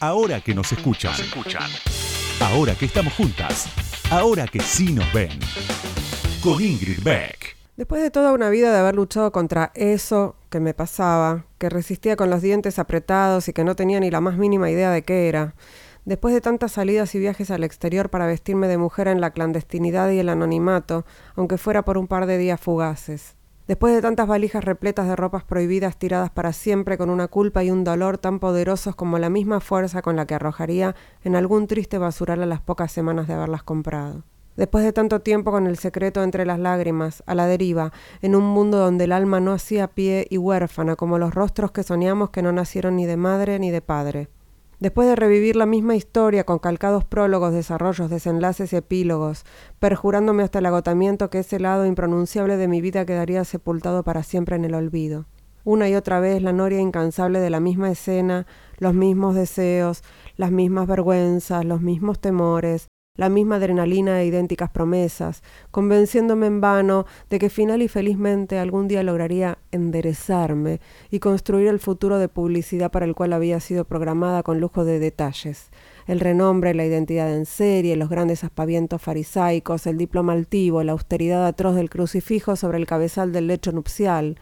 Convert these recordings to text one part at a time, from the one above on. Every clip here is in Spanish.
ahora que nos escuchan. Ahora que estamos juntas. Ahora que sí nos ven. Con Ingrid Beck. Después de toda una vida de haber luchado contra eso que me pasaba, que resistía con los dientes apretados y que no tenía ni la más mínima idea de qué era, después de tantas salidas y viajes al exterior para vestirme de mujer en la clandestinidad y el anonimato, aunque fuera por un par de días fugaces, Después de tantas valijas repletas de ropas prohibidas tiradas para siempre con una culpa y un dolor tan poderosos como la misma fuerza con la que arrojaría en algún triste basural a las pocas semanas de haberlas comprado. Después de tanto tiempo con el secreto entre las lágrimas, a la deriva, en un mundo donde el alma no hacía pie y huérfana como los rostros que soñamos que no nacieron ni de madre ni de padre. Después de revivir la misma historia con calcados prólogos, desarrollos, desenlaces y epílogos, perjurándome hasta el agotamiento que ese lado impronunciable de mi vida quedaría sepultado para siempre en el olvido. Una y otra vez la noria incansable de la misma escena, los mismos deseos, las mismas vergüenzas, los mismos temores, la misma adrenalina e idénticas promesas, convenciéndome en vano de que final y felizmente algún día lograría enderezarme y construir el futuro de publicidad para el cual había sido programada con lujo de detalles. El renombre, la identidad en serie, los grandes aspavientos farisaicos, el diploma altivo, la austeridad atroz del crucifijo sobre el cabezal del lecho nupcial,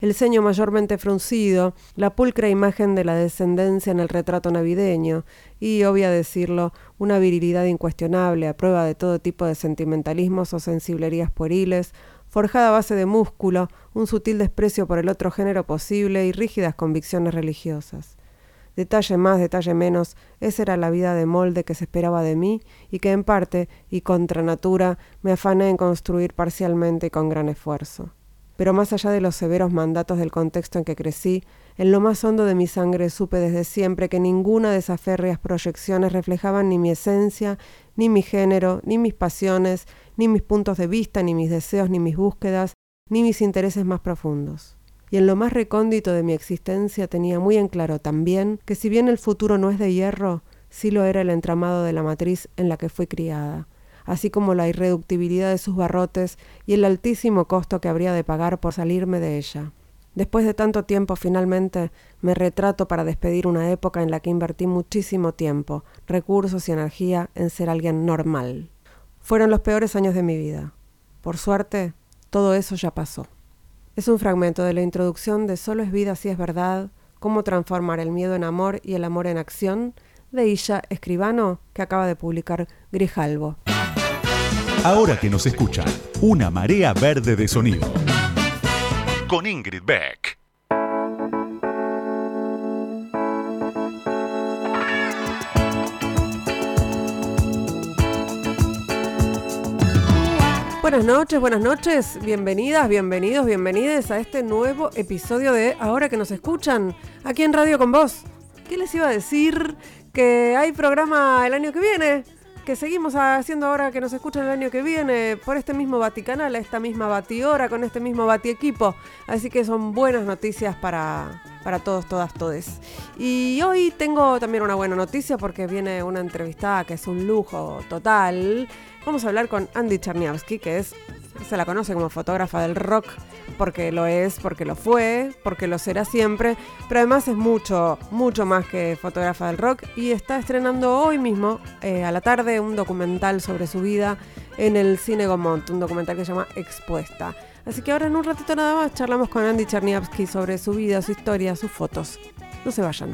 el ceño mayormente fruncido, la pulcra imagen de la descendencia en el retrato navideño, y, obvia decirlo, una virilidad incuestionable a prueba de todo tipo de sentimentalismos o sensiblerías pueriles, forjada a base de músculo, un sutil desprecio por el otro género posible y rígidas convicciones religiosas. Detalle más, detalle menos, esa era la vida de molde que se esperaba de mí y que en parte y contra natura me afané en construir parcialmente y con gran esfuerzo pero más allá de los severos mandatos del contexto en que crecí, en lo más hondo de mi sangre supe desde siempre que ninguna de esas férreas proyecciones reflejaban ni mi esencia, ni mi género, ni mis pasiones, ni mis puntos de vista, ni mis deseos, ni mis búsquedas, ni mis intereses más profundos. Y en lo más recóndito de mi existencia tenía muy en claro también que si bien el futuro no es de hierro, sí lo era el entramado de la matriz en la que fui criada así como la irreductibilidad de sus barrotes y el altísimo costo que habría de pagar por salirme de ella. Después de tanto tiempo, finalmente, me retrato para despedir una época en la que invertí muchísimo tiempo, recursos y energía en ser alguien normal. Fueron los peores años de mi vida. Por suerte, todo eso ya pasó. Es un fragmento de la introducción de Solo es vida si es verdad, cómo transformar el miedo en amor y el amor en acción, de Illa Escribano, que acaba de publicar Grijalvo. Ahora que nos escuchan, una marea verde de sonido. Con Ingrid Beck. Buenas noches, buenas noches, bienvenidas, bienvenidos, bienvenidas a este nuevo episodio de Ahora que nos escuchan, aquí en Radio con Vos. ¿Qué les iba a decir? Que hay programa el año que viene seguimos haciendo ahora que nos escuchan el año que viene por este mismo Vaticanal, esta misma Batihora, con este mismo Batiequipo. Así que son buenas noticias para, para todos, todas, todes. Y hoy tengo también una buena noticia porque viene una entrevistada que es un lujo total. Vamos a hablar con Andy Czerniawski, que es, se la conoce como fotógrafa del rock porque lo es, porque lo fue, porque lo será siempre, pero además es mucho, mucho más que fotógrafa del rock y está estrenando hoy mismo, eh, a la tarde, un documental sobre su vida en el Cine Gomont, un documental que se llama Expuesta. Así que ahora en un ratito nada más charlamos con Andy Cherniavsky sobre su vida, su historia, sus fotos. No se vayan.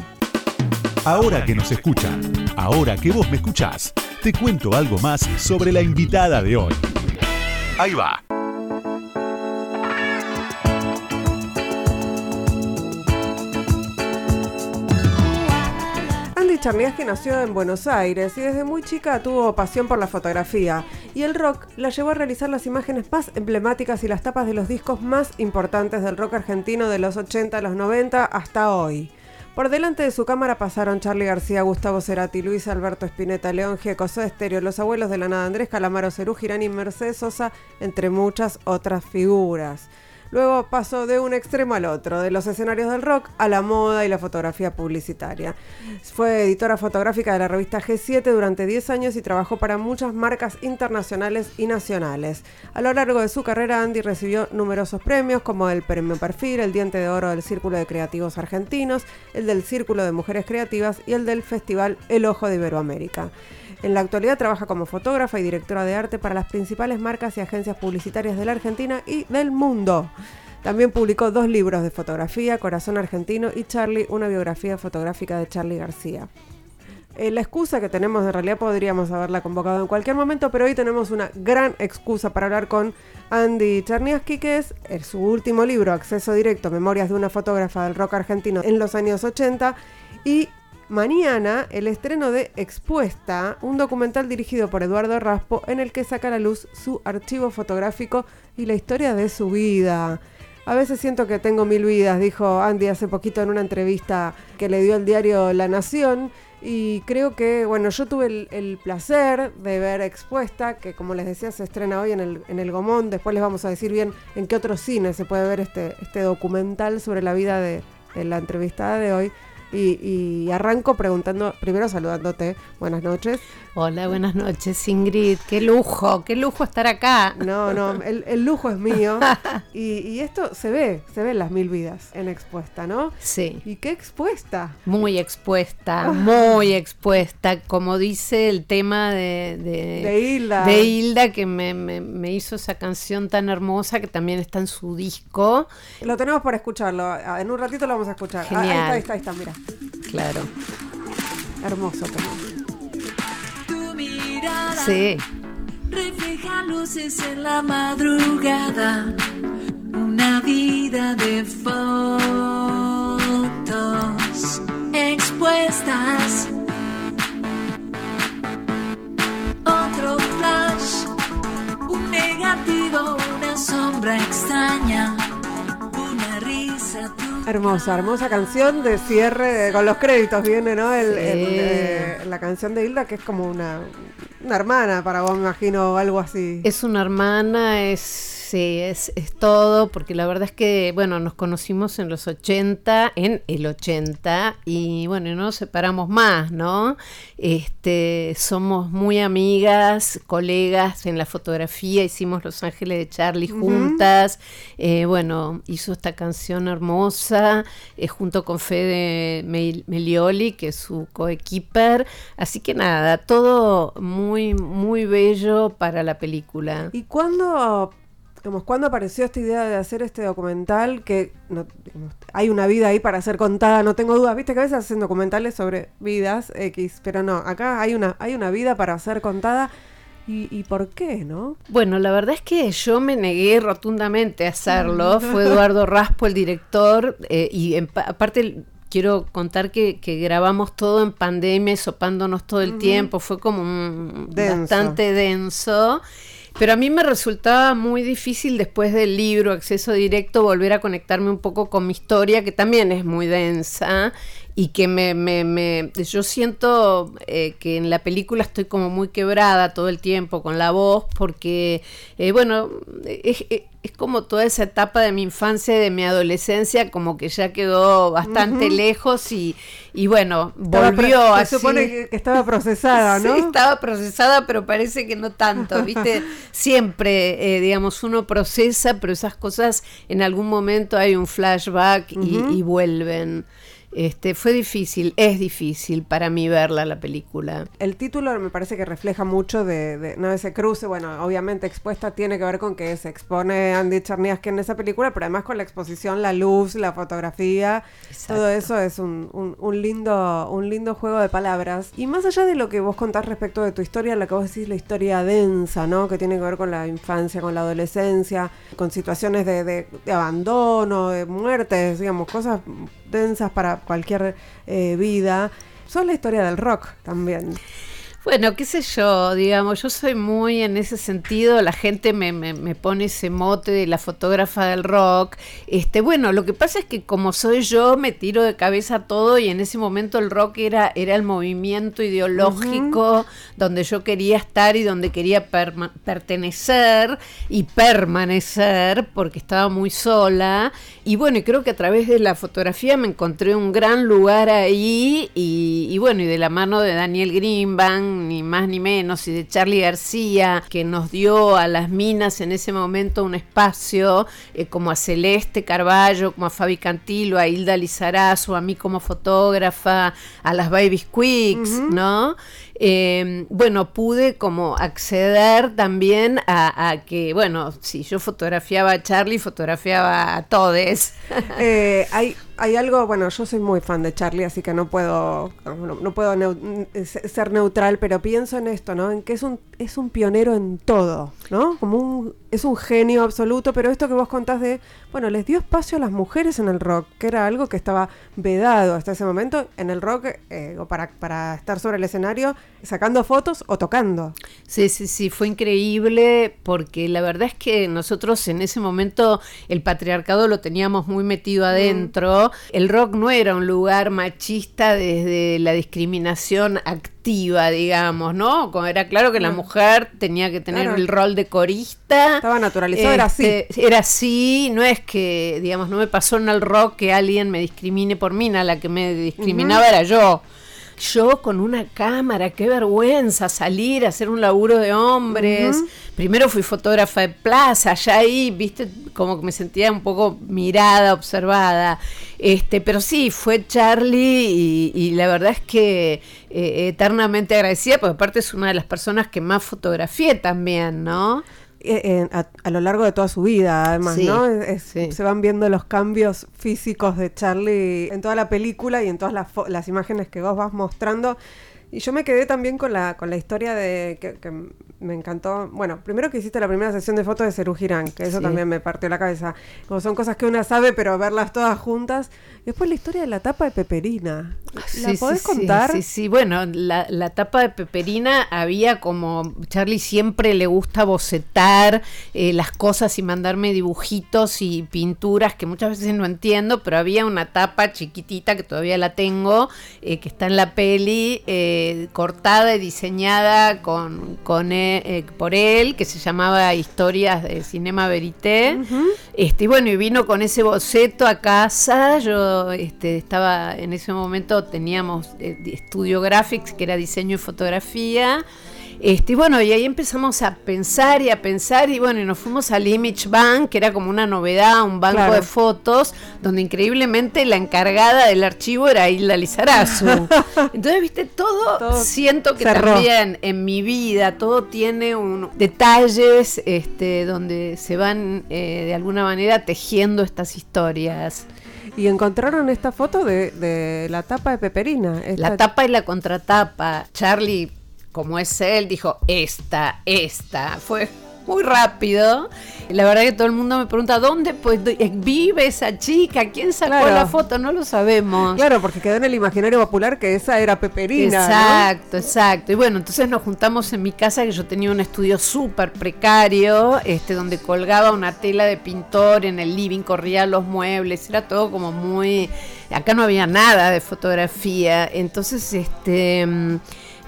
Ahora que nos escuchan, ahora que vos me escuchás, te cuento algo más sobre la invitada de hoy. Ahí va. que nació en Buenos Aires y desde muy chica tuvo pasión por la fotografía y el rock la llevó a realizar las imágenes más emblemáticas y las tapas de los discos más importantes del rock argentino de los 80 a los 90 hasta hoy. Por delante de su cámara pasaron Charlie García, Gustavo Cerati, Luis Alberto Spinetta, León Gieco, Estéreo, Los Abuelos de la Nada, Andrés Calamaro, Cerú Girán y Mercedes Sosa, entre muchas otras figuras. Luego pasó de un extremo al otro, de los escenarios del rock a la moda y la fotografía publicitaria. Fue editora fotográfica de la revista G7 durante 10 años y trabajó para muchas marcas internacionales y nacionales. A lo largo de su carrera, Andy recibió numerosos premios como el Premio Perfil, el Diente de Oro del Círculo de Creativos Argentinos, el del Círculo de Mujeres Creativas y el del Festival El Ojo de Iberoamérica. En la actualidad trabaja como fotógrafa y directora de arte para las principales marcas y agencias publicitarias de la Argentina y del mundo. También publicó dos libros de fotografía, Corazón Argentino y Charlie, una biografía fotográfica de Charlie García. Eh, la excusa que tenemos, en realidad podríamos haberla convocado en cualquier momento, pero hoy tenemos una gran excusa para hablar con Andy Czerniawski, que es, es su último libro, Acceso Directo, Memorias de una fotógrafa del rock argentino en los años 80, y mañana el estreno de Expuesta, un documental dirigido por Eduardo Raspo en el que saca a la luz su archivo fotográfico y la historia de su vida. A veces siento que tengo mil vidas, dijo Andy hace poquito en una entrevista que le dio el diario La Nación. Y creo que, bueno, yo tuve el, placer de ver Expuesta, que como les decía se estrena hoy en el, en el Gomón. Después les vamos a decir bien en qué otro cine se puede ver este, este documental sobre la vida de, de la entrevistada de hoy. Y, arranco preguntando, primero saludándote, buenas noches. Hola, buenas noches, Ingrid. Qué lujo, qué lujo estar acá. No, no, el, lujo es mío. y, esto se ve, se ve las mil vidas en expuesta, ¿no? Sí. ¿Y qué expuesta? Muy expuesta, muy expuesta. Como dice el tema de, de, Hilda. De Hilda, que me, me, hizo esa canción tan hermosa que también está en su disco. Lo tenemos para escucharlo. En un ratito lo vamos a escuchar. Genial. ahí está, ahí está, ahí está, mira. Claro. Hermoso Tu mirada sí. refleja luces en la madrugada. Una vida de fotos expuestas. Otro flash, un negativo, una sombra extraña. Hermosa, hermosa canción de cierre, con los créditos viene, ¿no? El, eh, la canción de Hilda, que es como una, una hermana para vos, me imagino, algo así. Es una hermana, es Sí, es, es, todo, porque la verdad es que, bueno, nos conocimos en los 80, en el 80, y bueno, no nos separamos más, ¿no? Este, somos muy amigas, colegas en la fotografía, hicimos Los Ángeles de Charlie juntas, eh, bueno, hizo esta canción hermosa, eh, junto con Fede Melioli, que es su coequiper, así que nada, todo muy, muy bello para la película. ¿Y cuándo ¿cuándo apareció esta idea de hacer este documental? Que hay una vida ahí para ser contada, no tengo dudas. Viste que a veces hacen documentales sobre vidas X, pero no, acá hay una, hay una vida para ser contada. ¿Y, por qué, no? Bueno, la verdad es que yo me negué rotundamente a hacerlo. Fue Eduardo Raspo el director eh, y aparte quiero contar que, grabamos todo en pandemia, sopándonos todo el tiempo. Fue como bastante denso. Pero a mí me resultaba muy difícil después del libro Acceso Directo volver a conectarme un poco con mi historia, que también es muy densa y que me, me, me yo siento eh, que en la película estoy como muy quebrada todo el tiempo con la voz porque eh, bueno es, es, como toda esa etapa de mi infancia y de mi adolescencia como que ya quedó bastante lejos y, y, bueno volvió a se supone que, estaba procesada no sí, estaba procesada pero parece que no tanto viste siempre eh, digamos uno procesa pero esas cosas en algún momento hay un flashback y, y vuelven este, fue difícil, es difícil para mí verla la película. El título me parece que refleja mucho de, no ese cruce, bueno, obviamente expuesta tiene que ver con que se expone Andy Charniaski en esa película, pero además con la exposición, la luz, la fotografía, todo eso es un, un, lindo, un lindo juego de palabras. Y más allá de lo que vos contás respecto de tu historia, la que vos decís la historia densa, ¿no? Que tiene que ver con la infancia, con la adolescencia, con situaciones de, de, de abandono, de muertes, digamos, cosas densas para cualquier eh, vida. Son la historia del rock también. Bueno, qué sé yo, digamos, yo soy muy en ese sentido, la gente me, me, me, pone ese mote de la fotógrafa del rock. Este, bueno, lo que pasa es que como soy yo, me tiro de cabeza todo y en ese momento el rock era, era el movimiento ideológico donde yo quería estar y donde quería pertenecer y permanecer porque estaba muy sola. Y bueno, y creo que a través de la fotografía me encontré un gran lugar ahí y, y bueno, y de la mano de Daniel Greenbank ni más ni menos, y de Charlie García, que nos dio a las minas en ese momento un espacio, eh, como a Celeste Carballo, como a Fabi Cantilo, a Hilda Lizarazo, a mí como fotógrafa, a las Babies Quicks, ¿no? Eh, bueno, pude como acceder también a, que, bueno, si yo fotografiaba a Charlie, fotografiaba a todes. Eh, hay, hay algo, bueno, yo soy muy fan de Charlie, así que no puedo, no, puedo ser neutral, pero pienso en esto, ¿no? En que es un, es un pionero en todo, ¿no? Como un, es un genio absoluto, pero esto que vos contás de, bueno, les dio espacio a las mujeres en el rock, que era algo que estaba vedado hasta ese momento en el rock, eh, o para, para estar sobre el escenario, sacando fotos o tocando. Sí, sí, sí, fue increíble porque la verdad es que nosotros en ese momento el patriarcado lo teníamos muy metido mm. El rock no era un lugar machista desde la discriminación activa, digamos, ¿no? Como era claro que la mujer tenía que tener el rol de corista. Estaba naturalizado, era así. Este, era así, no es que, digamos, no me pasó en el rock que alguien me discrimine por mí, la que me discriminaba era yo. Yo con una cámara, qué vergüenza salir a hacer un laburo de hombres. Primero fui fotógrafa de plaza, ya ahí, viste, como que me sentía un poco mirada, observada. Este, pero sí, fue Charlie y, la verdad es que eh, eternamente agradecida, porque aparte es una de las personas que más fotografié también, ¿no? Eh, a, lo largo de toda su vida, además, ¿no? Se van viendo los cambios físicos de Charlie en toda la película y en todas las, las imágenes que vos vas mostrando. Y yo me quedé también con la, con la historia de que, me encantó. Bueno, primero que hiciste la primera sesión de fotos de Cerú Girán, que eso también me partió la cabeza. Como son cosas que una sabe, pero verlas todas juntas. Después la historia de la tapa de Peperina. ¿La podés contar? Sí, sí, bueno, la, la, tapa de Peperina había como. Charlie siempre le gusta bocetar eh, las cosas y mandarme dibujitos y pinturas que muchas veces no entiendo, pero había una tapa chiquitita que todavía la tengo, eh, que está en la peli. Eh, cortada y diseñada con, con eh, por él, que se llamaba Historias de Cinema Verité. este, y bueno, y vino con ese boceto a casa. Yo este, estaba en ese momento, teníamos eh, estudio graphics, que era diseño y fotografía. Este, y bueno, y ahí empezamos a pensar y a pensar, y bueno, y nos fuimos al Image Bank, que era como una novedad, un banco de fotos, donde increíblemente la encargada del archivo era Hilda Lizarazu. Entonces, viste, todo, siento que también en mi vida, todo tiene un, detalles este, donde se van eh, de alguna manera tejiendo estas historias. Y encontraron esta foto de, la tapa de Peperina. La tapa y la contratapa. Charlie como es él, dijo, esta, esta. Fue muy rápido. La verdad que todo el mundo me pregunta, ¿dónde pues, vive esa chica? ¿Quién sacó la foto? No lo sabemos. Claro, porque quedó en el imaginario popular que esa era Peperina. Exacto, exacto. Y bueno, entonces nos juntamos en mi casa, que yo tenía un estudio súper precario, este, donde colgaba una tela de pintor en el living, corría los muebles, era todo como muy... Acá no había nada de fotografía. Entonces, este...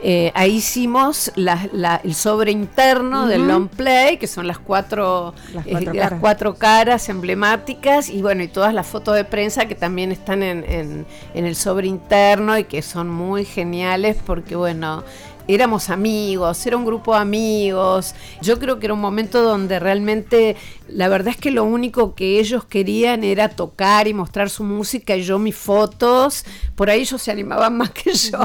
Eh, ahí hicimos el sobre interno del long play, que son las cuatro, las eh, cuatro, caras. emblemáticas, y bueno, y todas las fotos de prensa que también están en, en, en el sobre interno y que son muy geniales porque, bueno, éramos amigos, era un grupo de amigos. Yo creo que era un momento donde realmente la verdad es que lo único que ellos querían era tocar y mostrar su música y yo mis fotos. Por ahí ellos se animaban más que yo.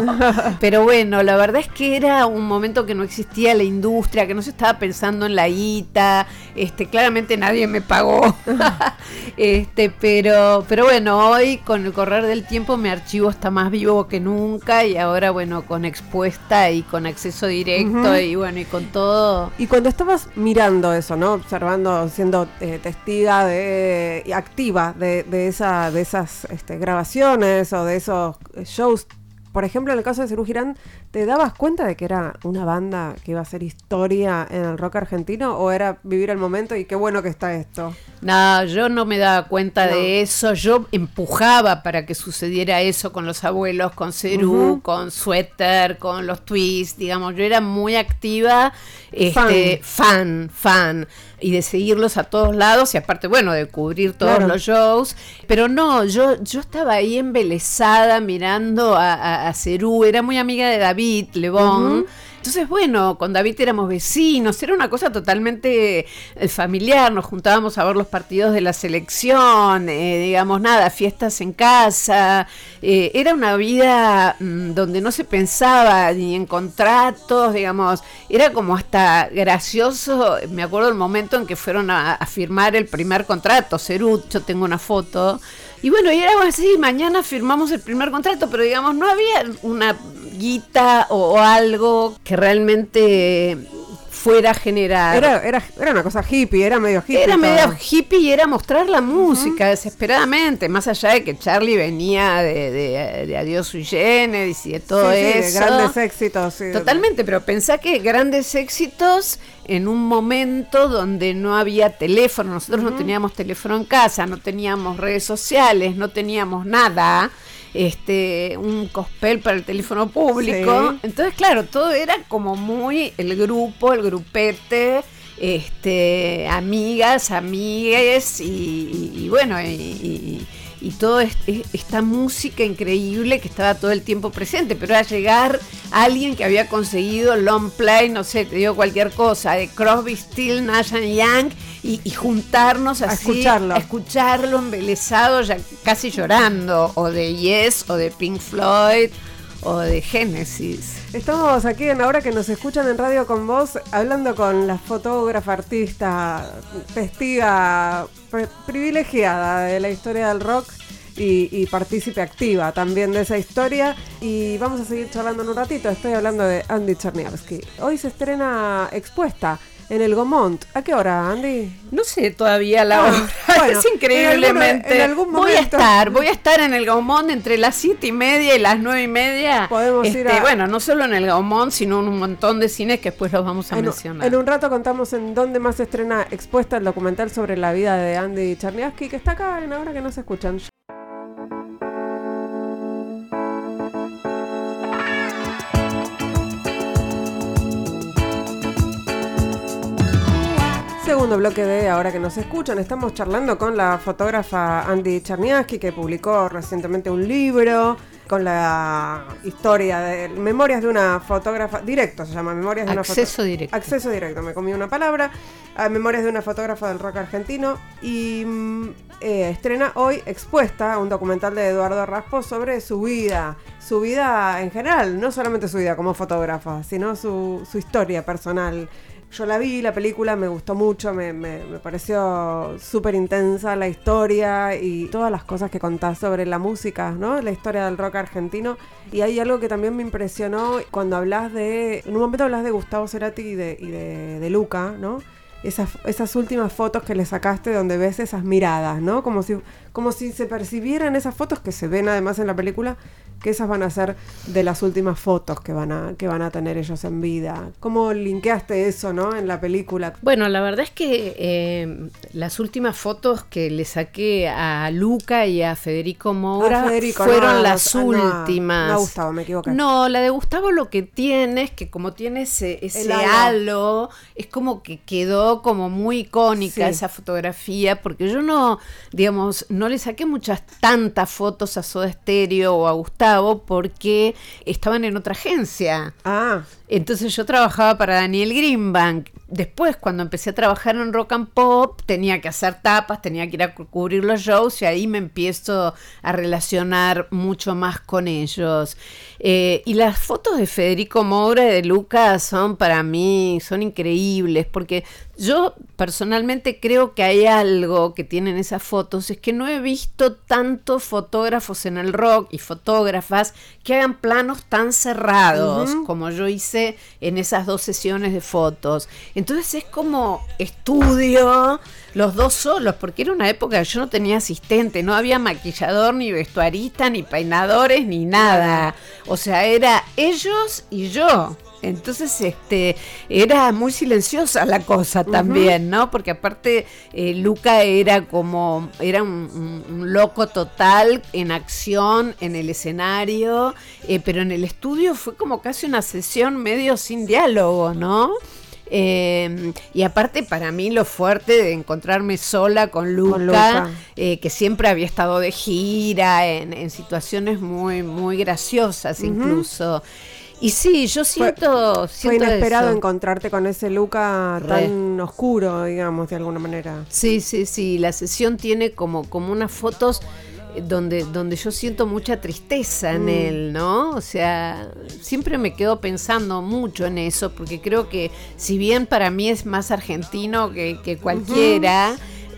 Pero bueno, la verdad es que era un momento que no existía la industria, que no se estaba pensando en la guita. Este, claramente nadie me pagó. este, pero, pero bueno, hoy con el correr del tiempo mi archivo está más vivo que nunca y ahora bueno, con expuesta y con acceso directo y bueno, y con todo. Y cuando estabas mirando eso, ¿no? Observando, siendo eh, testiga de, activa de, esa, de esas este, grabaciones o de esos shows por ejemplo, en el caso de Cerú Girán, ¿te dabas cuenta de que era una banda que iba a hacer historia en el rock argentino o era vivir el momento y qué bueno que está esto? No, yo no me daba cuenta de eso. Yo empujaba para que sucediera eso con los abuelos, con Cerú, con Sweater, con los twists, digamos. Yo era muy activa, este, fan, fan, y de seguirlos a todos lados y aparte, bueno, de cubrir todos los shows. Pero no, yo, yo estaba ahí embelesada mirando a, a, Cerú. Era muy amiga de David Lebón. Entonces, bueno, con David éramos vecinos, era una cosa totalmente eh, familiar, nos juntábamos a ver los partidos de la selección, eh, digamos, nada, fiestas en casa, eh, era una vida mm, donde no se pensaba ni en contratos, digamos, era como hasta gracioso, me acuerdo el momento en que fueron a, firmar el primer contrato, Cerut, yo tengo una foto, y bueno, y era así, mañana firmamos el primer contrato, pero digamos, no había una guita o, algo que realmente fuera a generar. Era, era, era, una cosa hippie, era medio hippie. Era medio hippie y era mostrar la música desesperadamente, más allá de que Charlie venía de, de, Adiós Sui Generis y de todo eso. grandes éxitos. Totalmente, pero pensá que grandes éxitos en un momento donde no había teléfono, nosotros no teníamos teléfono en casa, no teníamos redes sociales, no teníamos nada este, un cospel para el teléfono público. Entonces, claro, todo era como muy el grupo, el grupete, este, amigas, amigues y, bueno, y, y toda esta música increíble que estaba todo el tiempo presente, pero a llegar alguien que había conseguido long play, no sé, te digo cualquier cosa, de Crosby, Still, Nash Young, y, juntarnos así, a escucharlo. a escucharlo embelesado, ya casi llorando, o de Yes, o de Pink Floyd, o de Genesis. Estamos aquí en ahora que nos escuchan en radio con vos, hablando con la fotógrafa, artista, testiga privilegiada de la historia del rock y, y, partícipe activa también de esa historia. Y vamos a seguir charlando en un ratito. Estoy hablando de Andy Cherniavsky. Hoy se estrena expuesta en el Gomont. ¿A qué hora, Andy? No sé todavía la ah, hora. es increíblemente. voy a estar, voy a estar en el Gaumont entre las siete y media y las nueve y media. Podemos ir este, a... Bueno, no solo en el Gaumont, sino en un montón de cines que después los vamos a mencionar. En un rato contamos en dónde más se estrena expuesta el documental sobre la vida de Andy Charniaski, que está acá en ahora que no se escuchan. Segundo bloque de Ahora que nos escuchan, estamos charlando con la fotógrafa Andy Charniaski que publicó recientemente un libro con la historia de Memorias de una fotógrafa, directo se llama, Memorias de una Acceso directo. Acceso directo, me comí una palabra, Memorias de una fotógrafa del rock argentino y mm, eh, estrena hoy expuesta un documental de Eduardo Raspo sobre su vida, su vida en general, no solamente su vida como fotógrafa, sino su, su historia personal. Yo la vi, la película me gustó mucho, me, pareció súper intensa la historia y todas las cosas que contás sobre la música, ¿no? La historia del rock argentino. Y hay algo que también me impresionó cuando hablas de. En un momento hablas de Gustavo Cerati y de, y de, de Luca, ¿no? Esas, esas últimas fotos que le sacaste donde ves esas miradas, ¿no? Como si, como si se percibieran esas fotos que se ven además en la película, que esas van a ser de las últimas fotos que van a, que van a tener ellos en vida. ¿Cómo linkeaste eso, no? En la película. Bueno, la verdad es que eh, las últimas fotos que le saqué a Luca y a Federico Moura fueron las últimas. No, Gustavo, me equivoqué. No, la de Gustavo lo que tiene es que como tiene ese, ese halo. es como que quedó como muy icónica esa fotografía, porque yo no, digamos, no le saqué muchas tantas fotos a Soda Stereo o a Gustavo porque estaban en otra agencia. Ah. Entonces yo trabajaba para Daniel Greenbank. Después, cuando empecé a trabajar en Rock and Pop, tenía que hacer tapas, tenía que ir a cubrir los shows y ahí me empiezo a relacionar mucho más con ellos. Eh, y las fotos de Federico Moura y de Lucas son para mí, son increíbles, porque Yo personalmente creo que hay algo que tienen esas fotos, es que no he visto tantos fotógrafos en el rock y fotógrafas que hagan planos tan cerrados como yo hice en esas dos sesiones de fotos. Entonces es como estudio, los dos solos, porque era una época que yo no tenía asistente, no había maquillador, ni vestuarista, ni peinadores, ni nada. O sea, era ellos y yo. Entonces, este, era muy silenciosa la cosa también, ¿no? Porque aparte, eh, Luca era como, era un, loco total en acción, en el escenario, eh, pero en el estudio fue como casi una sesión medio sin diálogo, ¿no? Eh, y aparte para mí lo fuerte de encontrarme sola con Luca, que siempre había estado de gira en, situaciones muy, muy graciosas incluso. Y sí, yo siento. Fue, inesperado encontrarte con ese Luca tan oscuro, digamos, de alguna manera. Sí, sí, sí. La sesión tiene como, como unas fotos eh, donde, donde yo siento mucha tristeza en mm. él, ¿no? O sea, siempre me quedo pensando mucho en eso, porque creo que si bien para mí es más argentino que, que cualquiera.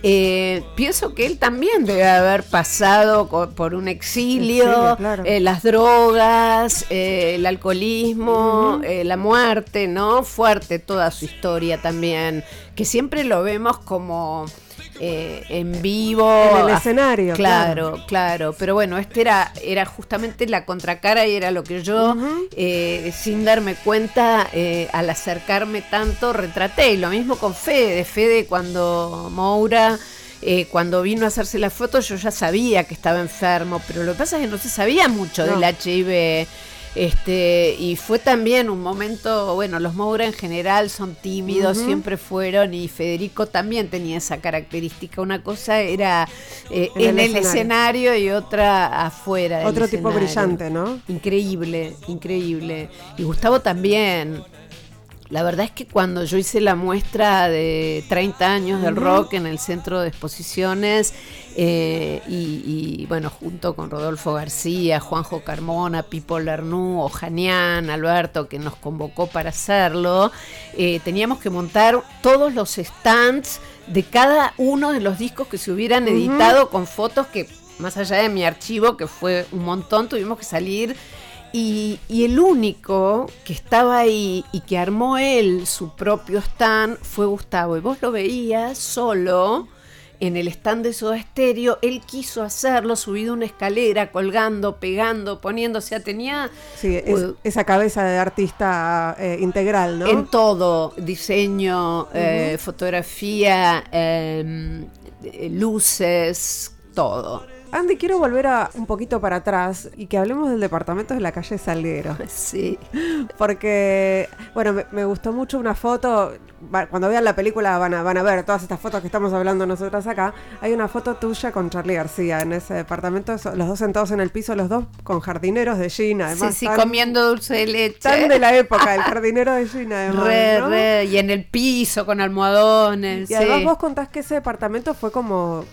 Eh, pienso que él también debe haber pasado por un exilio, eh, las drogas, eh, el alcoholismo, la muerte, ¿no? Fuerte toda su historia también, que siempre lo vemos como eh, en vivo. En el escenario. Claro, claro, Pero bueno, este era, era justamente la contracara y era lo que yo, eh, sin darme cuenta, eh, al acercarme tanto, retraté. Y lo mismo con Fede. Fede cuando Moura... cuando vino a hacerse la foto yo ya sabía que estaba enfermo, pero lo que pasa es que no se sabía mucho del HIV este, y fue también un momento, bueno, los Moura en general son tímidos, siempre fueron, y Federico también tenía esa característica. Una cosa era eh, en, el, escenario. y otra afuera. Otro tipo brillante, ¿no? Increíble, increíble. Y Gustavo también. La verdad es que cuando yo hice la muestra de 30 años del rock en el centro de exposiciones, eh, y, bueno, junto con Rodolfo García, Juanjo Carmona, Pipo Lernú, Ojanian, Alberto, que nos convocó para hacerlo, eh, teníamos que montar todos los stands de cada uno de los discos que se hubieran editado con fotos que, más allá de mi archivo, que fue un montón, tuvimos que salir y, el único que estaba ahí y que armó él su propio stand fue Gustavo. Y vos lo veías solo en el stand de Soda Stereo. Él quiso hacerlo, subido una escalera, colgando, pegando, poniendo. O sea, tenía. Sí, esa cabeza de artista eh, integral, ¿no? En todo: diseño, eh, fotografía, em, luces, todo. Andy, quiero volver a un poquito para atrás y que hablemos del departamento de la calle Salguero. Sí. Porque, bueno, me, gustó mucho una foto. Cuando vean la película van a, van a ver todas estas fotos que estamos hablando nosotras acá. Hay una foto tuya con Charlie García en ese departamento, los dos sentados en el piso, los dos con jardineros de Gina. Además, sí, sí, comiendo dulce de leche. Tan de la época, el jardinero de Gina, además. Re, re, y en el piso con almohadones. Y además vos contás que ese departamento fue como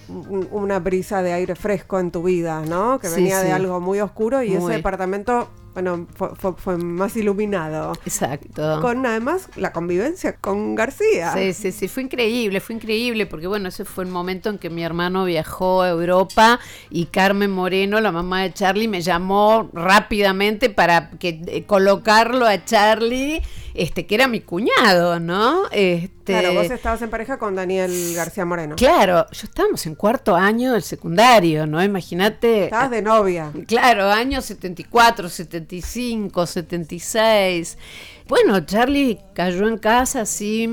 una brisa de aire fresco en tu vida, ¿no? Que venía de algo muy oscuro y ese departamento bueno, fue, más iluminado. Exacto. Con además la convivencia con García. Sí, sí, sí, fue increíble, fue increíble, porque bueno, ese fue el momento en que mi hermano viajó a Europa y Carmen Moreno, la mamá de Charlie, me llamó rápidamente para que, eh, colocarlo a Charlie, este, que era mi cuñado, ¿no? Este, claro, vos estabas en pareja con Daniel García Moreno. Claro, yo estábamos en cuarto año del secundario, ¿no? Imagínate. Estabas de novia. Claro, año 74, 74 75, 76. Bueno, Charlie cayó en casa así,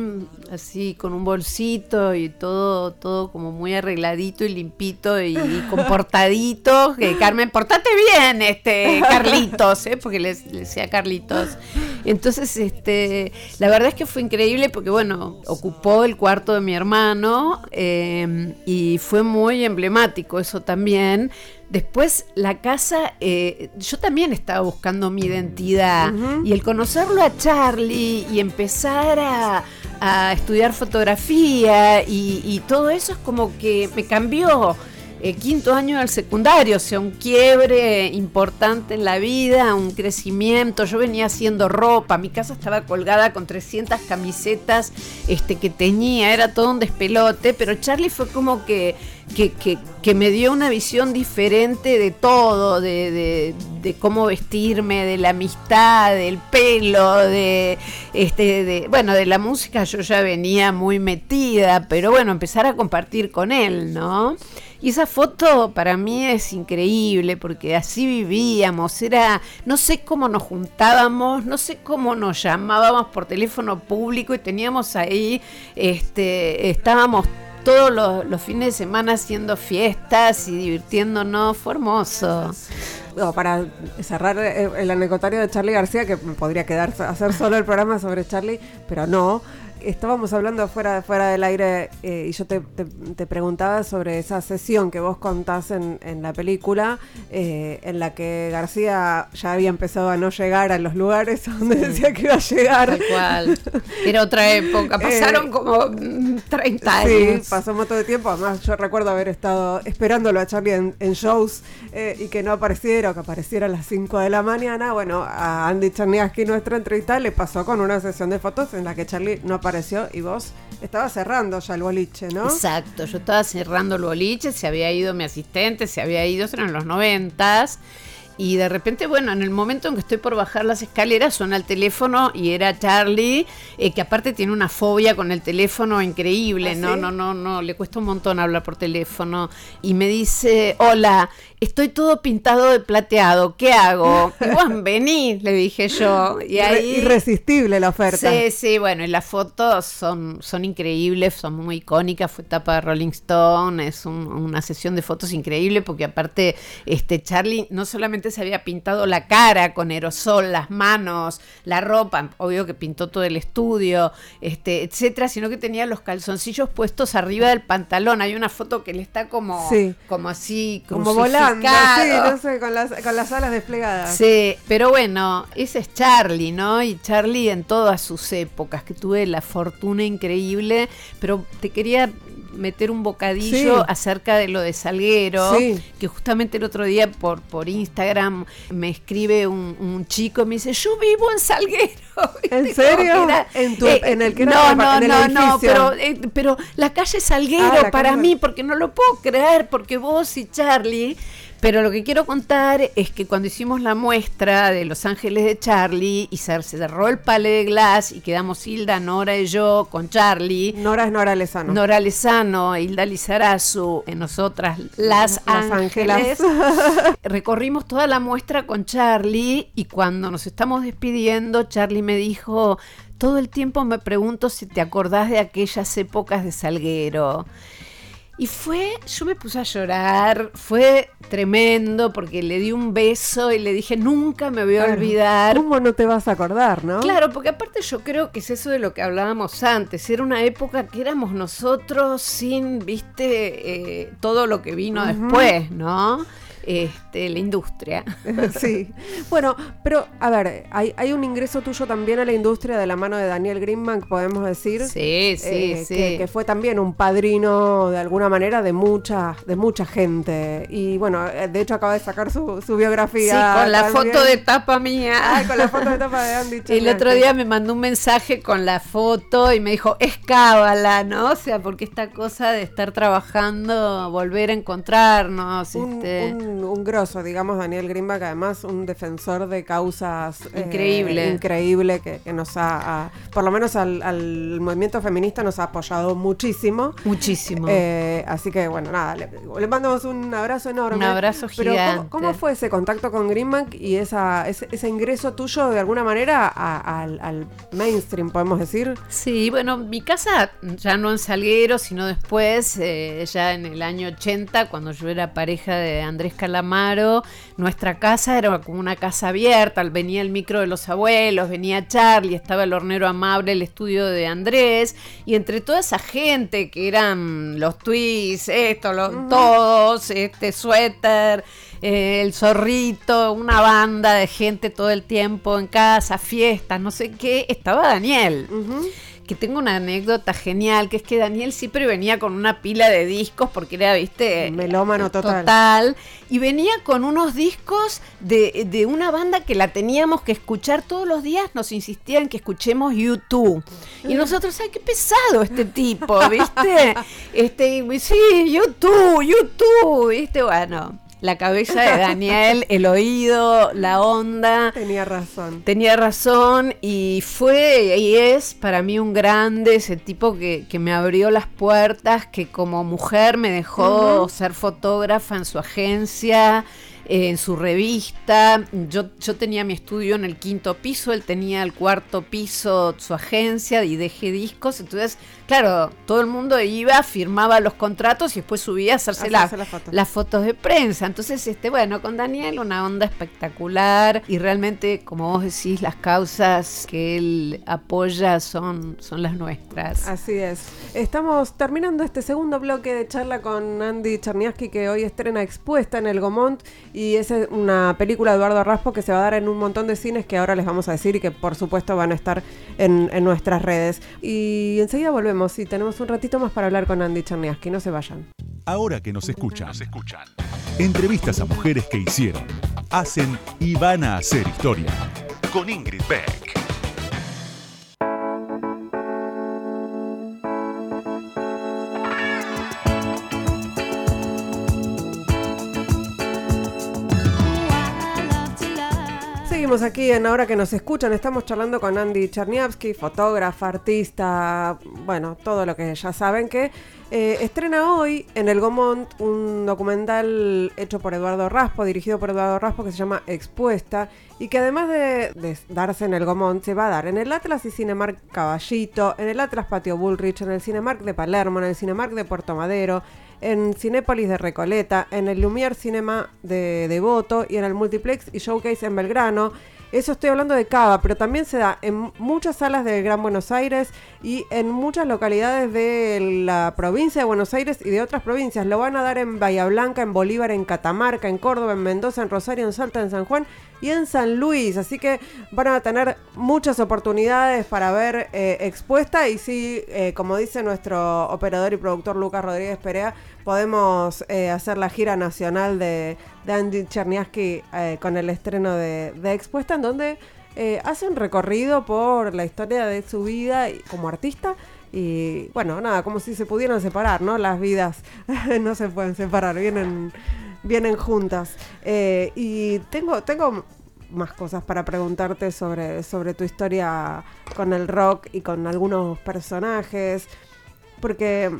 así con un bolsito y todo, todo como muy arregladito y limpito y, comportadito. Que Carmen, portate bien, este Carlitos, ¿eh? porque le, decía Carlitos. Entonces, este, la verdad es que fue increíble porque, bueno, ocupó el cuarto de mi hermano eh, y fue muy emblemático eso también Después la casa, eh, yo también estaba buscando mi identidad y el conocerlo a Charlie y empezar a, estudiar fotografía y, todo eso es como que me cambió eh, quinto año del secundario, o sea, un quiebre importante en la vida, un crecimiento. Yo venía haciendo ropa, mi casa estaba colgada con 300 camisetas este, que tenía, era todo un despelote, pero Charlie fue como que, que, que, que me dio una visión diferente de todo, de, de, de, cómo vestirme, de la amistad, del pelo, de, este, de, bueno, de la música yo ya venía muy metida, pero bueno, empezar a compartir con él, ¿no? Y esa foto para mí es increíble porque así vivíamos, era, no sé cómo nos juntábamos, no sé cómo nos llamábamos por teléfono público y teníamos ahí, este, estábamos todos los, fines de semana haciendo fiestas y divirtiéndonos, fue hermoso. No, para cerrar el anecdotario de Charlie García, que me podría quedar hacer solo el programa sobre Charlie, pero no. Estábamos hablando fuera, fuera del aire eh, y yo te, te- te preguntaba sobre esa sesión que vos contás en, en la película, eh, en la que García ya había empezado a no llegar a los lugares donde decía que iba a llegar. Tal cual. Era otra época, pasaron Eh, como mm, 30 Sí, años. pasó un montón de tiempo. Además, yo recuerdo haber estado esperándolo a Charlie en, en shows y que no apareciera o que apareciera a las 5 de la mañana. Bueno, a Andy Cherniaski, nuestra entrevista, le pasó con una sesión de fotos en la que Charlie no apareció y vos estabas cerrando ya el boliche, ¿no? Exacto, yo estaba cerrando el boliche, se había ido mi asistente, se había ido, eran los noventas. Y de repente, bueno, en el momento en que estoy por bajar las escaleras, suena el teléfono y era Charlie, eh, que aparte tiene una fobia con el teléfono increíble, ¿Ah, no, sí? no, no, no, le cuesta un montón hablar por teléfono. Y me dice, hola, estoy todo pintado de plateado, ¿qué hago? Bueno, vení, le dije yo. Y Irre- ahí... Irresistible la oferta. Sí, sí, bueno, y las fotos son, son increíbles, son muy icónicas, fue tapa de Rolling Stone, es un- una sesión de fotos increíble porque aparte este Charlie no solamente se había pintado la cara con aerosol, las manos, la ropa, obvio que pintó todo el estudio, este, etcétera, sino que tenía los calzoncillos puestos arriba del pantalón. Hay una foto que le está como, Sí. como así, Como volando, sí, no sé, con las, con las alas desplegadas. Sí, pero bueno, ese es Charlie, ¿no? Y Charlie en todas sus épocas, que tuve la fortuna increíble, pero te quería meter un bocadillo Sí. acerca de lo de Salguero, Sí. que justamente el otro día por, por Instagram me escribe un, un chico y me dice, yo vivo en Salguero. ¿En serio? era- En tu- eh, en el que era no, tu no, en el no, no, pero, eh, pero la calle Salguero Ah, la para calle- mí, porque no lo puedo creer, porque vos y Charlie pero lo que quiero contar es que cuando hicimos la muestra de Los Ángeles de Charlie y se cerró el pale de glass y quedamos Hilda, Nora y yo con Charlie, Nora es Nora Lezano. Nora Lezano, Hilda Lizarazu, en nosotras Las, Las Ángeles, Ángelas. recorrimos toda la muestra con Charlie y cuando nos estamos despidiendo, Charlie me dijo, todo el tiempo me pregunto si te acordás de aquellas épocas de Salguero. Y fue, yo me puse a llorar, fue tremendo porque le di un beso y le dije, nunca me voy a olvidar. ¿Cómo no te vas a acordar, no? Claro, porque aparte yo creo que es eso de lo que hablábamos antes. Era una época que éramos nosotros sin, viste, eh, todo lo que vino después, ¿no? Este, la industria. sí. Bueno, pero a ver, hay, hay un ingreso tuyo también a la industria de la mano de Daniel Greenbank, podemos decir. Sí, sí, eh, sí. Que, que fue también un padrino de alguna manera de mucha, de mucha gente. Y bueno, eh, de hecho acaba de sacar su, su Sí, biografía. con la también. foto de tapa mía. Ah, con la foto de tapa de Andy El Cherniaky. otro día me mandó un mensaje con la foto y me dijo, es cábala, ¿no? O sea, porque esta cosa de estar trabajando, volver a encontrarnos. Un, este... un, un grosso, digamos, Daniel Greenback, además un defensor de causas eh, Increíble. increíble que, que nos ha, por lo menos al, al movimiento feminista nos ha apoyado muchísimo. Muchísimo. Eh, así que bueno, nada, le, le mandamos un abrazo enorme. Un abrazo Pero ¿cómo- gigante. ¿cómo, fue ese contacto con Greenbank y esa, ese, ese ingreso tuyo de alguna manera a- al, al mainstream, podemos decir? Sí, bueno, mi casa ya no en Salguero, sino después, eh, ya en el año 80, cuando yo era pareja de Andrés Nuestra casa era como una casa abierta, venía el micro de los abuelos, venía Charlie, estaba el hornero amable, el estudio de Andrés, y entre toda esa gente que eran los twists, esto, lo- todos, este suéter, eh, el zorrito, una banda de gente todo el tiempo en casa, fiestas, no sé qué, estaba Daniel. Que tengo una anécdota genial, que es que Daniel siempre venía con una pila de discos, porque era, viste, Melómano total. total, y venía con unos discos de, de una banda que la teníamos que escuchar todos los días, nos insistían que escuchemos YouTube. Y nosotros, ay, qué pesado este tipo, ¿viste? Este, y, sí, YouTube, YouTube, ¿viste? Bueno, la cabeza de Daniel, el oído, la onda. Tenía razón. Tenía razón y fue y es para mí un grande, ese tipo que, que me abrió las puertas, que como mujer me dejó ser fotógrafa en su agencia, eh, en su revista. Yo, yo tenía mi estudio en el quinto piso, él tenía el cuarto piso, su agencia, y dejé discos. Entonces, claro, todo el mundo iba, firmaba los contratos y después subía a hacerse, Hacerse la- las fotos. las fotos de prensa. Entonces, este, bueno, con Daniel una onda espectacular y realmente, como vos decís, las causas que él apoya son, son las nuestras. Así es. Estamos terminando este segundo bloque de charla con Andy Cherniaski que hoy estrena Expuesta en el Gomont y es una película de Eduardo Raspo que se va a dar en un montón de cines que ahora les vamos a decir y que por supuesto van a estar en, en nuestras redes. Y enseguida volvemos y tenemos un ratito más para hablar con Andy Cherniaski. No se vayan. Ahora que nos escuchan, entrevistas a mujeres que hicieron, hacen y van a hacer historia. Con Ingrid Beck. Seguimos aquí en Ahora que nos escuchan. Estamos charlando con Andy Cherniavsky, fotógrafa, artista, bueno, todo lo que ya saben que eh, estrena hoy en el Gomont un documental hecho por Eduardo Raspo, dirigido por Eduardo Raspo, que se llama Expuesta y que además de, de darse en el Gomont, se va a dar en el Atlas y Cinemark Caballito, en el Atlas Patio Bullrich, en el Cinemark de Palermo, en el Cinemark de Puerto Madero, en Cinépolis de Recoleta, en el Lumière Cinema de Devoto y en el Multiplex y Showcase en Belgrano. Eso estoy hablando de Cava, pero también se da en muchas salas del Gran Buenos Aires y en muchas localidades de la provincia de Buenos Aires y de otras provincias. Lo van a dar en Bahía Blanca, en Bolívar, en Catamarca, en Córdoba, en Mendoza, en Rosario, en Salta, en San Juan y en San Luis. Así que van a tener muchas oportunidades para ver eh, expuesta y sí, eh, como dice nuestro operador y productor Lucas Rodríguez Perea, podemos eh, hacer la gira nacional de, de Andy Cherniaski eh, con el estreno de, de Expuesta, en donde hace un recorrido por la historia de su vida como artista. Y bueno, nada, como si se pudieran separar, ¿no? Las vidas no se pueden separar, vienen, vienen juntas. Eh, y tengo, tengo más cosas para preguntarte sobre, sobre tu historia con el rock y con algunos personajes. Porque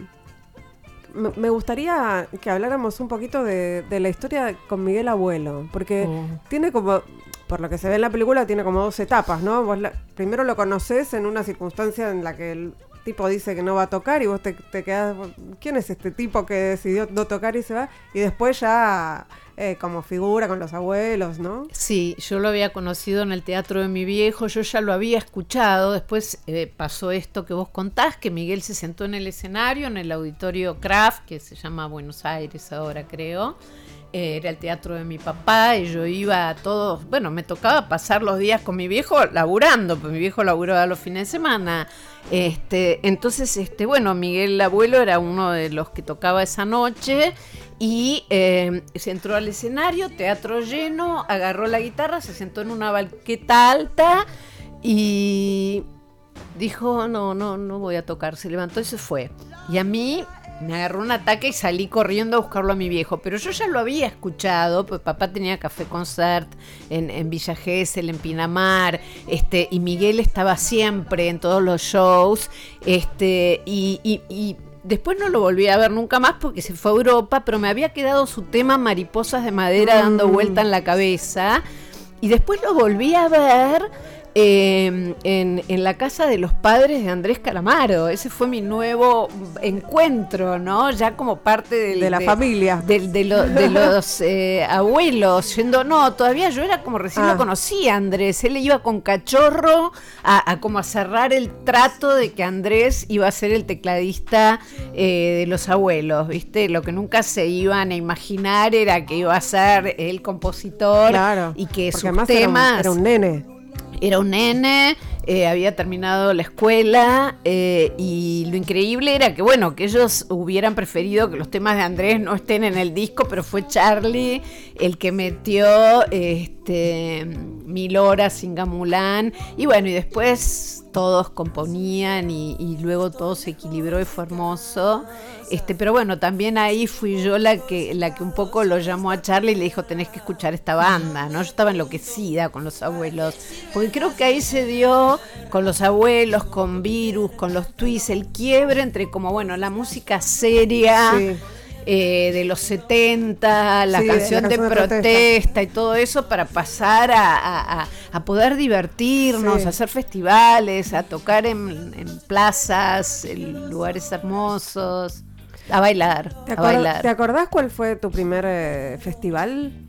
me gustaría que habláramos un poquito de, de la historia con Miguel Abuelo, porque Oh. tiene como, por lo que se ve en la película, tiene como dos etapas, ¿no? Vos la- primero lo conoces en una circunstancia en la que tipo dice que no va a tocar y vos te, te quedás, ¿quién es este tipo que decidió no tocar y se va? Y después ya eh, como figura con los abuelos, ¿no? Sí, yo lo había conocido en el teatro de mi viejo, yo ya lo había escuchado, después eh, pasó esto que vos contás, que Miguel se sentó en el escenario, en el auditorio Kraft, que se llama Buenos Aires ahora creo, era el teatro de mi papá y yo iba a todos, bueno, me tocaba pasar los días con mi viejo laburando, pues mi viejo laburaba los fines de semana. Este, entonces, este, bueno, Miguel Abuelo era uno de los que tocaba esa noche y eh, se entró al escenario, teatro lleno, agarró la guitarra, se sentó en una banqueta alta y dijo, no, no, no voy a tocar, se levantó y se fue. Y a mí me agarró un ataque y salí corriendo a buscarlo a mi viejo, pero yo ya lo había escuchado, pues papá tenía café concert en, en Villa Gesell, en Pinamar, este, y Miguel estaba siempre en todos los shows, este, y, y- y Después no lo volví a ver nunca más porque se fue a Europa, pero me había quedado su tema Mariposas de Madera dando vuelta en la cabeza. Y después lo volví a ver eh, en, en la casa de los padres de Andrés Calamaro. Ese fue mi nuevo encuentro, ¿no? Ya como parte del- De la familia. de, lo- de los eh, abuelos. Yendo, no, todavía yo era como recién Ah. lo conocía, Andrés. Él iba con cachorro a, a como a cerrar el trato de que Andrés iba a ser el tecladista eh, de los abuelos, ¿viste? Lo que nunca se iban a imaginar era que iba a ser el compositor Claro. y que sus además era un- temas era un nene. Era un nene, eh, había terminado la escuela eh, y lo increíble era que, bueno, que ellos hubieran preferido que los temas de Andrés no estén en el disco, pero fue Charlie el que metió este, Mil Horas sin Gamulán y bueno, y después todos componían y, luego todo se equilibró y fue hermoso. Este, pero bueno, también ahí fui yo la que, la que un poco lo llamó a Charlie y le dijo, tenés que escuchar esta banda, ¿no? Yo estaba enloquecida con los abuelos, porque creo que ahí se dio con los abuelos, con Virus, con los twists, el quiebre entre como, bueno, la música seria. Sí. Eh, de los 70, la Sí, canción la de, protesta. protesta. y todo eso para pasar a, a- poder divertirnos, Sí. a hacer festivales, a tocar en, en plazas, en lugares hermosos, a bailar, ¿Te, a bailar. ¿Te acordás cuál fue tu primer eh, festival?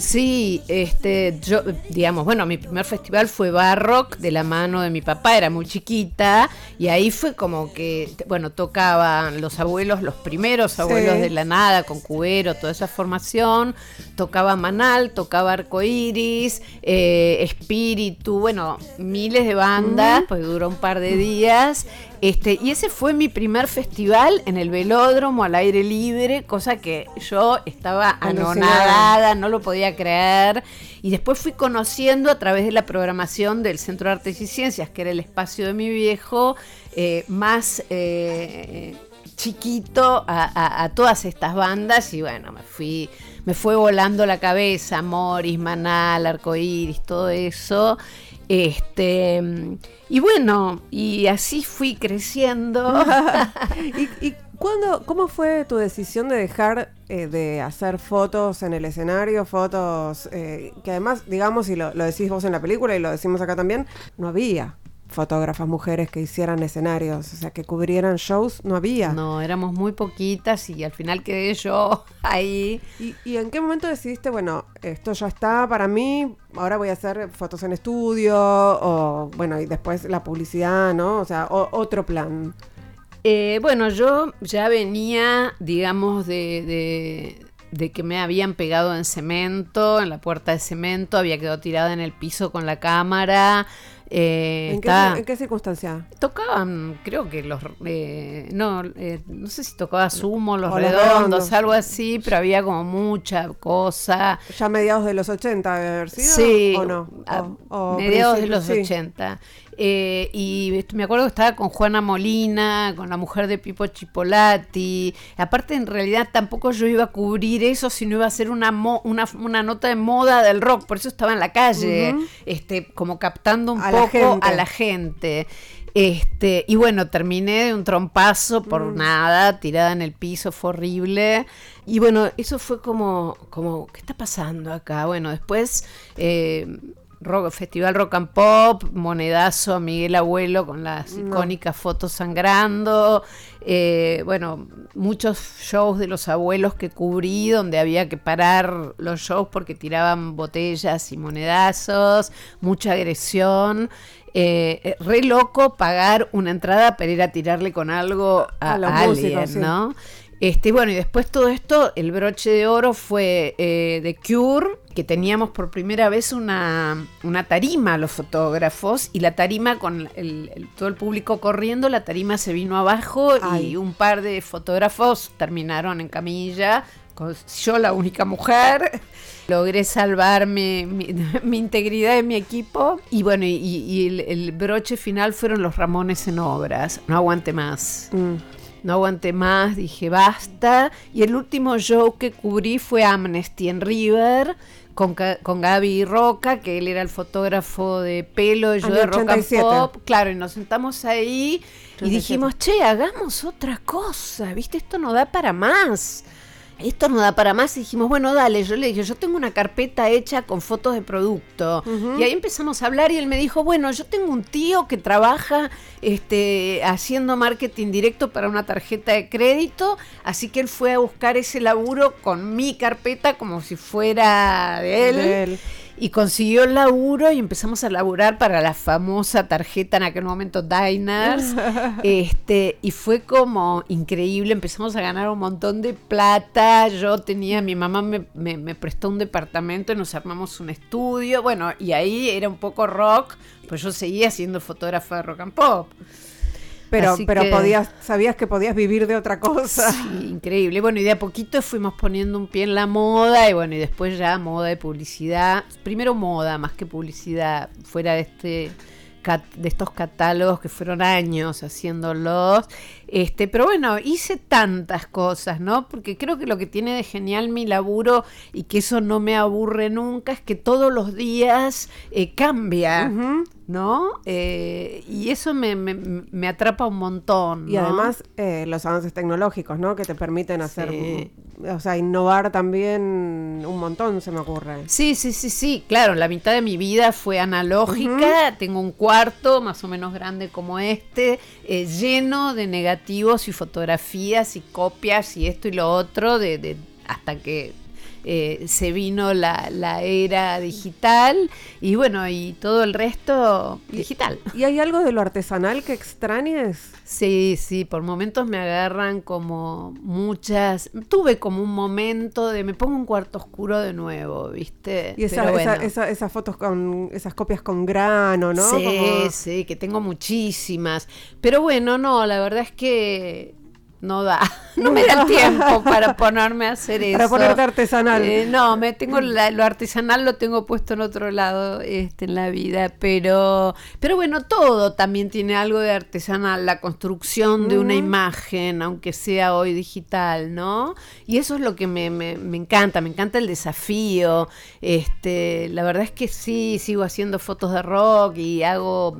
Sí, este, yo, digamos, bueno, mi primer festival fue Barrock de la mano de mi papá, era muy chiquita, y ahí fue como que, bueno, tocaban los abuelos, los primeros Sí. abuelos de la nada, con cubero, toda esa formación, tocaba Manal, tocaba Arcoiris, eh, Espíritu, bueno, miles de bandas, pues duró un par de días. Este, y ese fue mi primer festival en el velódromo al aire libre, cosa que yo estaba anonadada, no lo podía creer. Y después fui conociendo a través de la programación del Centro de Artes y Ciencias, que era el espacio de mi viejo, eh, más eh, chiquito a, a- a todas estas bandas. Y bueno, me fui, me fue volando la cabeza, Morris, Manal, Arcoiris, todo eso. Este, y bueno, y así fui creciendo. ¿Y, y cuándo, cómo fue tu decisión de dejar eh, de hacer fotos en el escenario? Fotos eh, que además, digamos, y lo, lo decís vos en la película y lo decimos acá también, no había fotógrafas mujeres que hicieran escenarios, o sea, que cubrieran shows, no había. No, éramos muy poquitas y al final quedé yo ahí. ¿Y, y en qué momento decidiste, bueno, esto ya está para mí, ahora voy a hacer fotos en estudio, o bueno, y después la publicidad, ¿no? O sea, o- otro plan. Eh, bueno, yo ya venía, digamos, de, de- de que me habían pegado en cemento, en la puerta de cemento, había quedado tirada en el piso con la cámara. Eh, ¿En qué, estaba- en qué circunstancia? Tocaban, creo que los. eh, no, eh, no sé si tocaba Sumo, los redondos, algo así, pero había como mucha cosa. ¿Ya mediados de los 80 debe haber sido? Sí, ¿O no? a O- o mediados de los sí. 80. Eh, y me acuerdo que estaba con Juana Molina, con la mujer de Pipo Chipolati. Aparte, en realidad, tampoco yo iba a cubrir eso, sino iba a hacer una, mo- una, una nota de moda del rock. Por eso estaba en la calle, este, como captando un A la poco gente. a la gente. Este, y bueno, terminé de un trompazo por Mm. nada, tirada en el piso, fue horrible. Y bueno, eso fue como, como ¿qué está pasando acá? Bueno, después eh, rock- Festival Rock and Pop, monedazo a Miguel Abuelo con las icónicas fotos sangrando. eh, bueno, muchos shows de los abuelos que cubrí donde había que parar los shows porque tiraban botellas y monedazos, mucha agresión. Eh, eh, re loco pagar una entrada para ir a tirarle con algo a, músicos, alguien, sí. Este, bueno, y después todo esto, el broche de oro fue eh, de Cure, que teníamos por primera vez una, una tarima los fotógrafos, y la tarima con el- el- todo el público corriendo, la tarima se vino abajo Ay. y un par de fotógrafos terminaron en camilla, con yo la única mujer. Logré salvar mi, mi- mi integridad de mi equipo. Y bueno, y, y el, el broche final fueron los Ramones en obras. No aguante más. Mm. No aguanté más, dije basta. Y el último show que cubrí fue Amnesty en River. Con, con Gaby Roca, que él era el fotógrafo de pelo, y yo de rock and 87. pop. Claro, y nos sentamos ahí y 87. dijimos, che, hagamos otra cosa, ¿viste? Esto no da para más. Esto no da para más. Y dijimos, bueno, dale. Yo le dije, yo tengo una carpeta hecha con fotos de producto. Y ahí empezamos a hablar y él me dijo, bueno, yo tengo un tío que trabaja este, haciendo marketing directo para una tarjeta de crédito. Así que él fue a buscar ese laburo con mi carpeta como si fuera de él. De él. Y consiguió el laburo y empezamos a laburar para la famosa tarjeta en aquel momento Diners. este, y fue como increíble, empezamos a ganar un montón de plata. Yo tenía, mi mamá me, me- me prestó un departamento y nos armamos un estudio. Bueno, y ahí era un poco rock, pues yo seguía siendo fotógrafa de rock and pop. Pero, Así pero que- podías, sabías que podías vivir de otra cosa. Sí, increíble. Bueno, y de a poquito fuimos poniendo un pie en la moda y bueno, y después ya moda y publicidad. Primero moda más que publicidad, fuera de este de estos catálogos que fueron años haciéndolos. Este, pero bueno, hice tantas cosas, ¿no? Porque creo que lo que tiene de genial mi laburo y que eso no me aburre nunca es que todos los días eh, cambia. ¿No? Eh, y eso me, me- me atrapa un montón. Y además eh, los avances tecnológicos, ¿no? Que te permiten hacer, Sí. O sea, innovar también un montón, se me ocurre. Sí, sí, sí, sí, claro, la mitad de mi vida fue analógica, tengo un cuarto más o menos grande como este, eh, lleno de negativos y fotografías y copias y esto y lo otro, de, de- hasta que eh, se vino la, la era digital y bueno, y todo el resto digital. ¿Y hay algo de lo artesanal que extrañes? Sí, sí, por momentos me agarran como muchas. Tuve como un momento de me pongo un cuarto oscuro de nuevo, ¿viste? Y esa- Pero esa- bueno. esa- esas fotos con esas copias con grano, ¿no? Sí, Como- sí, que tengo muchísimas. Pero bueno, no, la verdad es que no da, no me da el tiempo para ponerme a hacer eso. Para ponerte artesanal. Eh, no, me tengo la- lo artesanal lo tengo puesto en otro lado este, en la vida, pero, pero bueno, todo también tiene algo de artesanal, la construcción de una imagen, aunque sea hoy digital, ¿no? Y eso es lo que me, me- me encanta, me encanta el desafío. Este, la verdad es que sí, sigo haciendo fotos de rock y hago,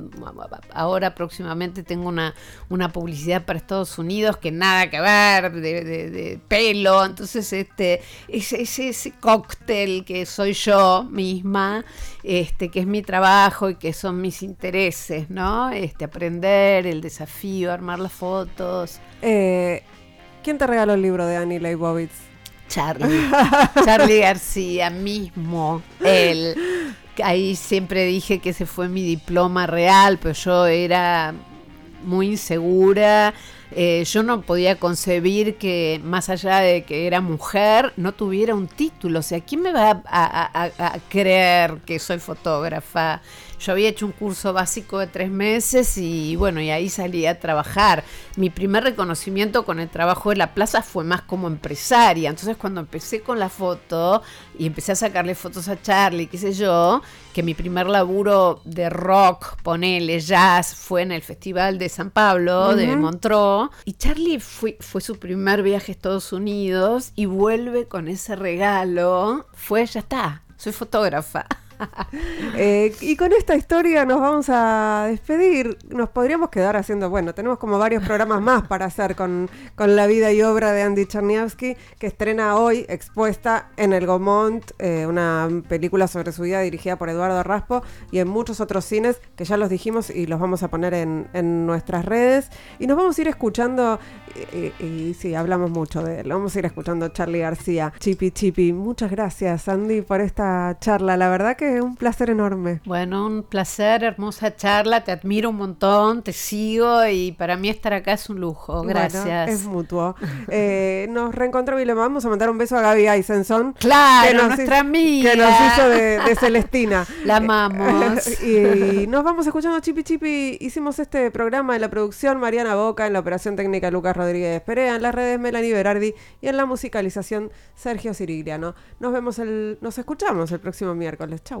ahora próximamente tengo una, una publicidad para Estados Unidos que nada que ver, de, de- de pelo, entonces este, ese, ese, ese cóctel que soy yo misma, este, que es mi trabajo y que son mis intereses, ¿no? Este, aprender, el desafío, armar las fotos. Eh, ¿Quién te regaló el libro de Annie Leibovitz? Charlie, Charlie García mismo, él. Ahí siempre dije que ese fue mi diploma real, pero yo era muy insegura. Eh, yo no podía concebir que, más allá de que era mujer, no tuviera un título. O sea, ¿quién me va a, a- creer que soy fotógrafa? Yo había hecho un curso básico de tres meses y bueno, y ahí salí a trabajar. Mi primer reconocimiento con el trabajo de la plaza fue más como empresaria. Entonces cuando empecé con la foto y empecé a sacarle fotos a Charlie, qué sé yo, que mi primer laburo de rock, ponele jazz, fue en el Festival de San Pablo, de Montreux. Y Charlie fue, fue su primer viaje a Estados Unidos y vuelve con ese regalo. Fue, ya está, soy fotógrafa. Eh, y con esta historia nos vamos a despedir. Nos podríamos quedar haciendo, bueno, tenemos como varios programas más para hacer con, con la vida y obra de Andy Cherniavsky, que estrena hoy, expuesta en El Gomont, eh, una película sobre su vida dirigida por Eduardo Raspo, y en muchos otros cines que ya los dijimos y los vamos a poner en, en nuestras redes. Y nos vamos a ir escuchando, y, y- y sí, hablamos mucho de él, vamos a ir escuchando Charlie García, Chipi Chipi. Muchas gracias, Andy, por esta charla. La verdad que un placer enorme. Bueno, un placer, hermosa charla, te admiro un montón, te sigo y para mí estar acá es un lujo. Gracias. Bueno, es mutuo. Eh, nos reencontramos y le vamos a mandar un beso a Gaby Eisenson. Claro, nos nuestra hi- amiga. Que nos hizo de, de Celestina. La amamos. y nos vamos escuchando Chipi Chipi. Hicimos este programa en la producción Mariana Boca, en la operación técnica Lucas Rodríguez Perea, en las redes Melanie Berardi y en la musicalización Sergio Sirigliano. Nos vemos el, nos escuchamos el próximo miércoles. Chau.